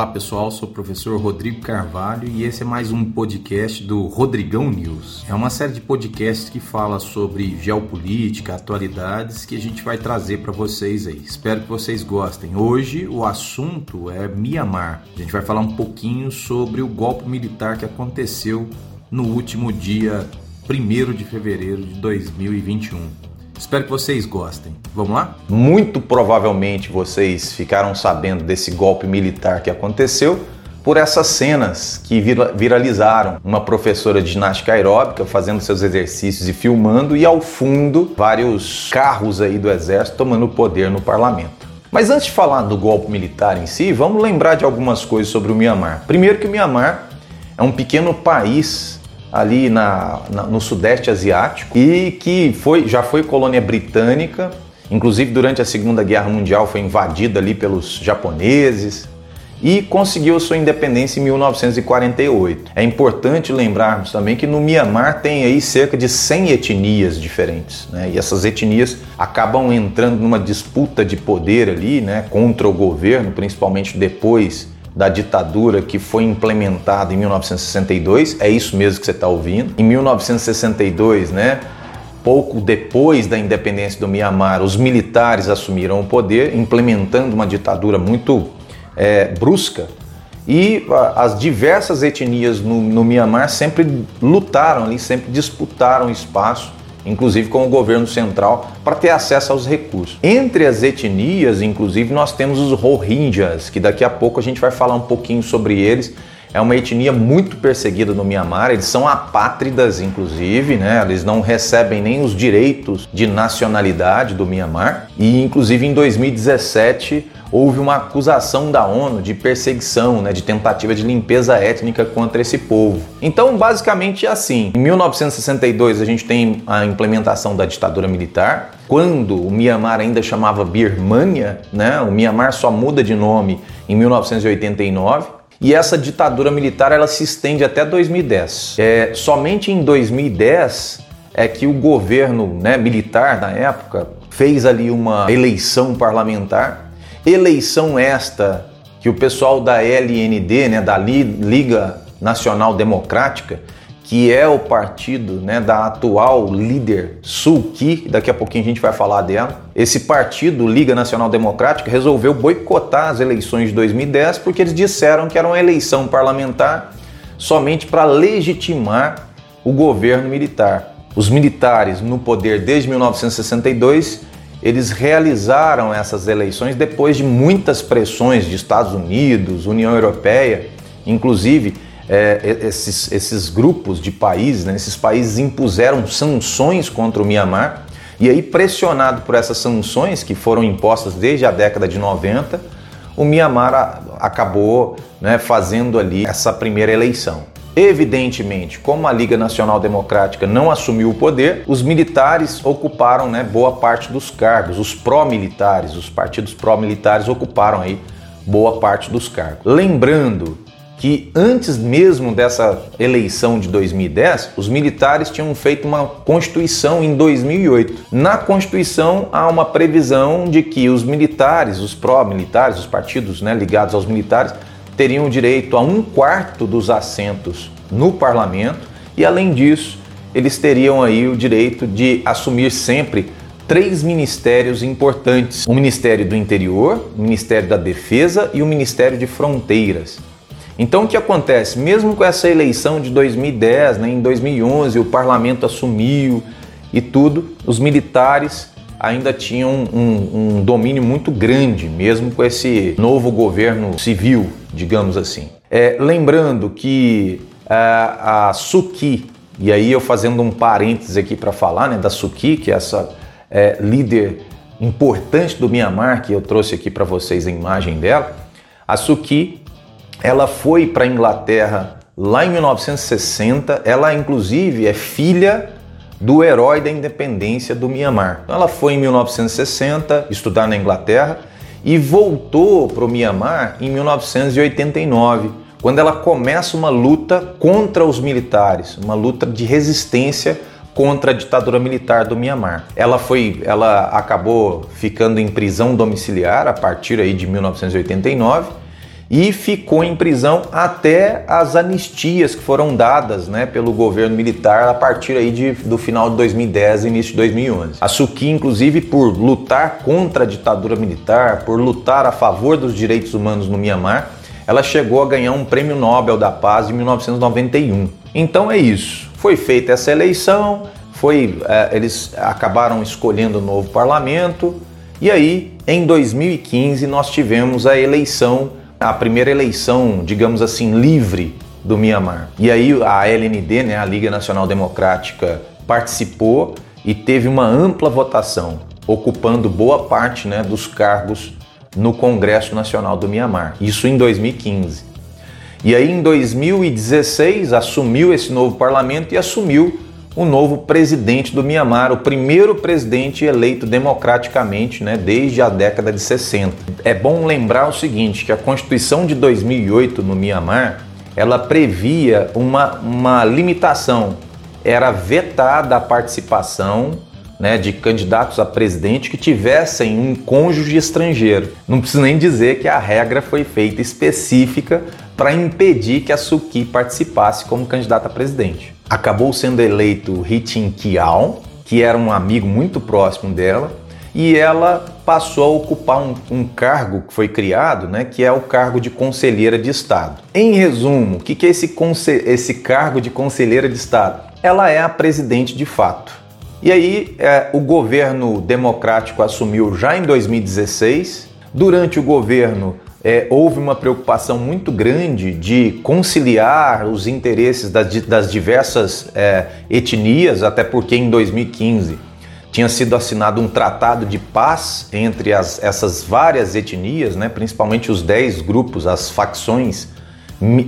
Olá pessoal, sou o professor Rodrigo Carvalho e esse é mais um podcast do Rodrigão News. É uma série de podcasts que fala sobre geopolítica, atualidades que a gente vai trazer para vocês aí. Espero que vocês gostem. Hoje o assunto é Mianmar. A gente vai falar um pouquinho sobre o golpe militar que aconteceu no último dia 1 de fevereiro de 2021. Espero que vocês gostem. Vamos lá? Muito provavelmente vocês ficaram sabendo desse golpe militar que aconteceu por essas cenas que viralizaram uma professora de ginástica aeróbica fazendo seus exercícios e filmando e ao fundo vários carros aí do exército tomando poder no parlamento. Mas antes de falar do golpe militar em si, vamos lembrar de algumas coisas sobre o Myanmar. Primeiro que o Myanmar é um pequeno país ali na, na, no Sudeste Asiático e que foi, já foi colônia britânica, inclusive durante a Segunda Guerra Mundial foi invadida ali pelos japoneses e conseguiu sua independência em 1948. É importante lembrarmos também que no Myanmar tem aí cerca de 100 etnias diferentes, né? E essas etnias acabam entrando numa disputa de poder ali, né, contra o governo, principalmente depois da ditadura que foi implementada em 1962, é isso mesmo que você está ouvindo. Em 1962, né, pouco depois da independência do Mianmar, os militares assumiram o poder, implementando uma ditadura muito é, brusca. E as diversas etnias no, no Mianmar sempre lutaram ali, sempre disputaram espaço inclusive com o governo central, para ter acesso aos recursos. Entre as etnias, inclusive, nós temos os Rohingyas, que daqui a pouco a gente vai falar um pouquinho sobre eles. É uma etnia muito perseguida no Mianmar, eles são apátridas, inclusive, né? Eles não recebem nem os direitos de nacionalidade do Mianmar. E, inclusive, em 2017, houve uma acusação da ONU de perseguição, né, de tentativa de limpeza étnica contra esse povo. Então, basicamente é assim. Em 1962 a gente tem a implementação da ditadura militar. Quando o Myanmar ainda chamava Birmania, né, o Myanmar só muda de nome em 1989. E essa ditadura militar ela se estende até 2010. É, somente em 2010 é que o governo né, militar na época fez ali uma eleição parlamentar Eleição esta que o pessoal da LND, né, da Liga Nacional Democrática, que é o partido né, da atual líder Sulki, daqui a pouquinho a gente vai falar dela. Esse partido, Liga Nacional Democrática, resolveu boicotar as eleições de 2010 porque eles disseram que era uma eleição parlamentar somente para legitimar o governo militar. Os militares no poder desde 1962 eles realizaram essas eleições depois de muitas pressões de Estados Unidos, União Europeia, inclusive é, esses, esses, grupos de países, né, esses países impuseram sanções contra o Mianmar e aí pressionado por essas sanções que foram impostas desde a década de 90, o Mianmar acabou né, fazendo ali essa primeira eleição. Evidentemente, como a Liga Nacional Democrática não assumiu o poder, os militares ocuparam né, boa parte dos cargos, os pró-militares, os partidos pró-militares ocuparam aí boa parte dos cargos. Lembrando que antes mesmo dessa eleição de 2010, os militares tinham feito uma constituição em 2008. Na constituição há uma previsão de que os militares, os pró-militares, os partidos né, ligados aos militares, teriam direito a um quarto dos assentos no parlamento e, além disso, eles teriam aí o direito de assumir sempre três ministérios importantes: o Ministério do Interior, o Ministério da Defesa e o Ministério de Fronteiras. Então, o que acontece? Mesmo com essa eleição de 2010, né, em 2011, o parlamento assumiu e tudo, os militares ainda tinham um, um domínio muito grande, mesmo com esse novo governo civil digamos assim. É, lembrando que a, a Suki, e aí eu fazendo um parênteses aqui para falar né, da Suki, que é essa é, líder importante do Myanmar, que eu trouxe aqui para vocês a imagem dela, a Suki, ela foi para a Inglaterra lá em 1960, ela inclusive é filha do herói da independência do Myanmar. Então ela foi em 1960 estudar na Inglaterra e voltou para o Mianmar em 1989, quando ela começa uma luta contra os militares, uma luta de resistência contra a ditadura militar do Mianmar. Ela foi, ela acabou ficando em prisão domiciliar a partir aí de 1989 e ficou em prisão até as anistias que foram dadas né, pelo governo militar a partir aí de, do final de 2010 e início de 2011. A Suki, inclusive, por lutar contra a ditadura militar, por lutar a favor dos direitos humanos no Mianmar, ela chegou a ganhar um prêmio Nobel da Paz em 1991. Então é isso. Foi feita essa eleição, foi, é, eles acabaram escolhendo o um novo parlamento, e aí, em 2015, nós tivemos a eleição a primeira eleição, digamos assim, livre do Mianmar. E aí a LND, né, a Liga Nacional Democrática, participou e teve uma ampla votação, ocupando boa parte né, dos cargos no Congresso Nacional do Mianmar. Isso em 2015. E aí em 2016 assumiu esse novo parlamento e assumiu o novo presidente do Mianmar, o primeiro presidente eleito democraticamente né, desde a década de 60. É bom lembrar o seguinte, que a Constituição de 2008 no Mianmar, ela previa uma, uma limitação, era vetada a participação né, de candidatos a presidente que tivessem um cônjuge estrangeiro. Não preciso nem dizer que a regra foi feita específica para impedir que a Suki participasse como candidata a presidente acabou sendo eleito Hitin Kiao, que era um amigo muito próximo dela, e ela passou a ocupar um, um, cargo que foi criado, né, que é o cargo de conselheira de Estado. Em resumo, o que, que é esse, esse cargo de conselheira de Estado? Ela é a presidente de fato. E aí, é, o governo democrático assumiu já em 2016. Durante o governo, é, houve uma preocupação muito grande de conciliar os interesses das, das diversas é, etnias, até porque em 2015 tinha sido assinado um tratado de paz entre as, essas várias etnias, né, principalmente os 10 grupos, as facções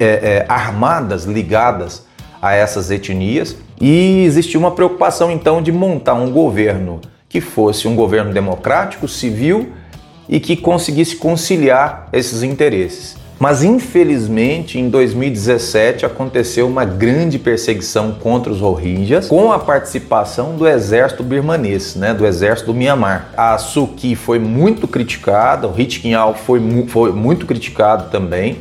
é, é, armadas ligadas a essas etnias, e existia uma preocupação então de montar um governo que fosse um governo democrático, civil e que conseguisse conciliar esses interesses. Mas infelizmente em 2017 aconteceu uma grande perseguição contra os Rohingyas com a participação do exército birmanês, né, do exército do Myanmar. A Suki foi muito criticada, o Hit foi, foi muito criticado também,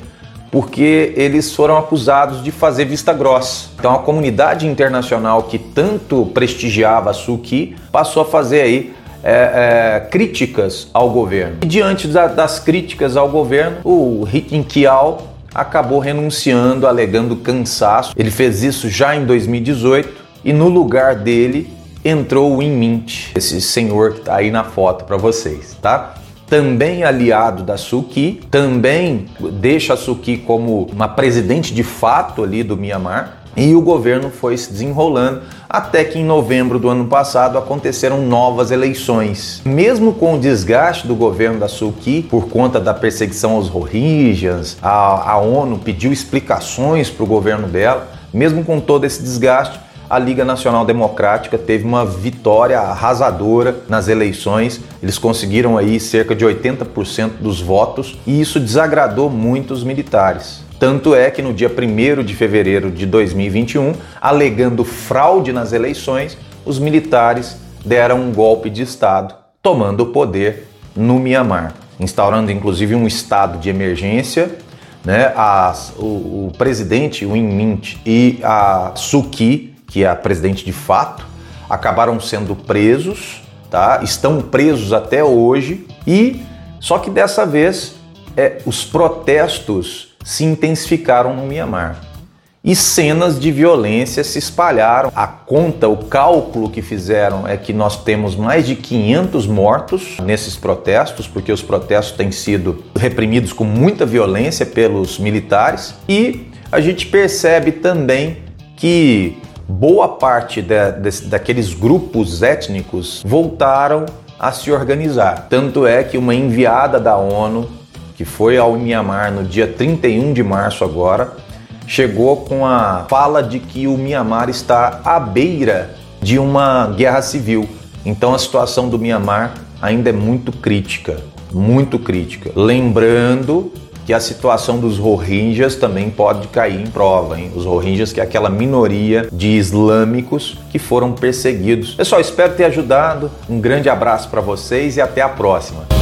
porque eles foram acusados de fazer vista grossa. Então a comunidade internacional que tanto prestigiava a Suki passou a fazer aí é, é, críticas ao governo. E diante da, das críticas ao governo, o Ritin Kiao acabou renunciando, alegando cansaço. Ele fez isso já em 2018 e no lugar dele entrou o Inmint, esse senhor que está aí na foto para vocês, tá? Também aliado da Suki, também deixa a Suki como uma presidente de fato ali do Myanmar e o governo foi se desenrolando até que em novembro do ano passado aconteceram novas eleições. Mesmo com o desgaste do governo da Suki por conta da perseguição aos Rohingyas, a, a ONU pediu explicações para o governo dela. Mesmo com todo esse desgaste, a Liga Nacional Democrática teve uma vitória arrasadora nas eleições. Eles conseguiram aí cerca de 80% dos votos e isso desagradou muito os militares. Tanto é que no dia 1 de fevereiro de 2021, alegando fraude nas eleições, os militares deram um golpe de Estado, tomando o poder no Mianmar, instaurando inclusive um estado de emergência. Né? As, o, o presidente Win Mint e a Suki, que é a presidente de fato, acabaram sendo presos, tá? estão presos até hoje, e só que dessa vez é, os protestos se intensificaram no Mianmar. E cenas de violência se espalharam. A conta, o cálculo que fizeram é que nós temos mais de 500 mortos nesses protestos, porque os protestos têm sido reprimidos com muita violência pelos militares. E a gente percebe também que boa parte de, daqueles grupos étnicos voltaram a se organizar. Tanto é que uma enviada da ONU que foi ao Mianmar no dia 31 de março agora, chegou com a fala de que o Mianmar está à beira de uma guerra civil. Então a situação do Mianmar ainda é muito crítica, muito crítica. Lembrando que a situação dos Rohingyas também pode cair em prova, hein? Os Rohingyas, que é aquela minoria de islâmicos que foram perseguidos. Pessoal, espero ter ajudado. Um grande abraço para vocês e até a próxima.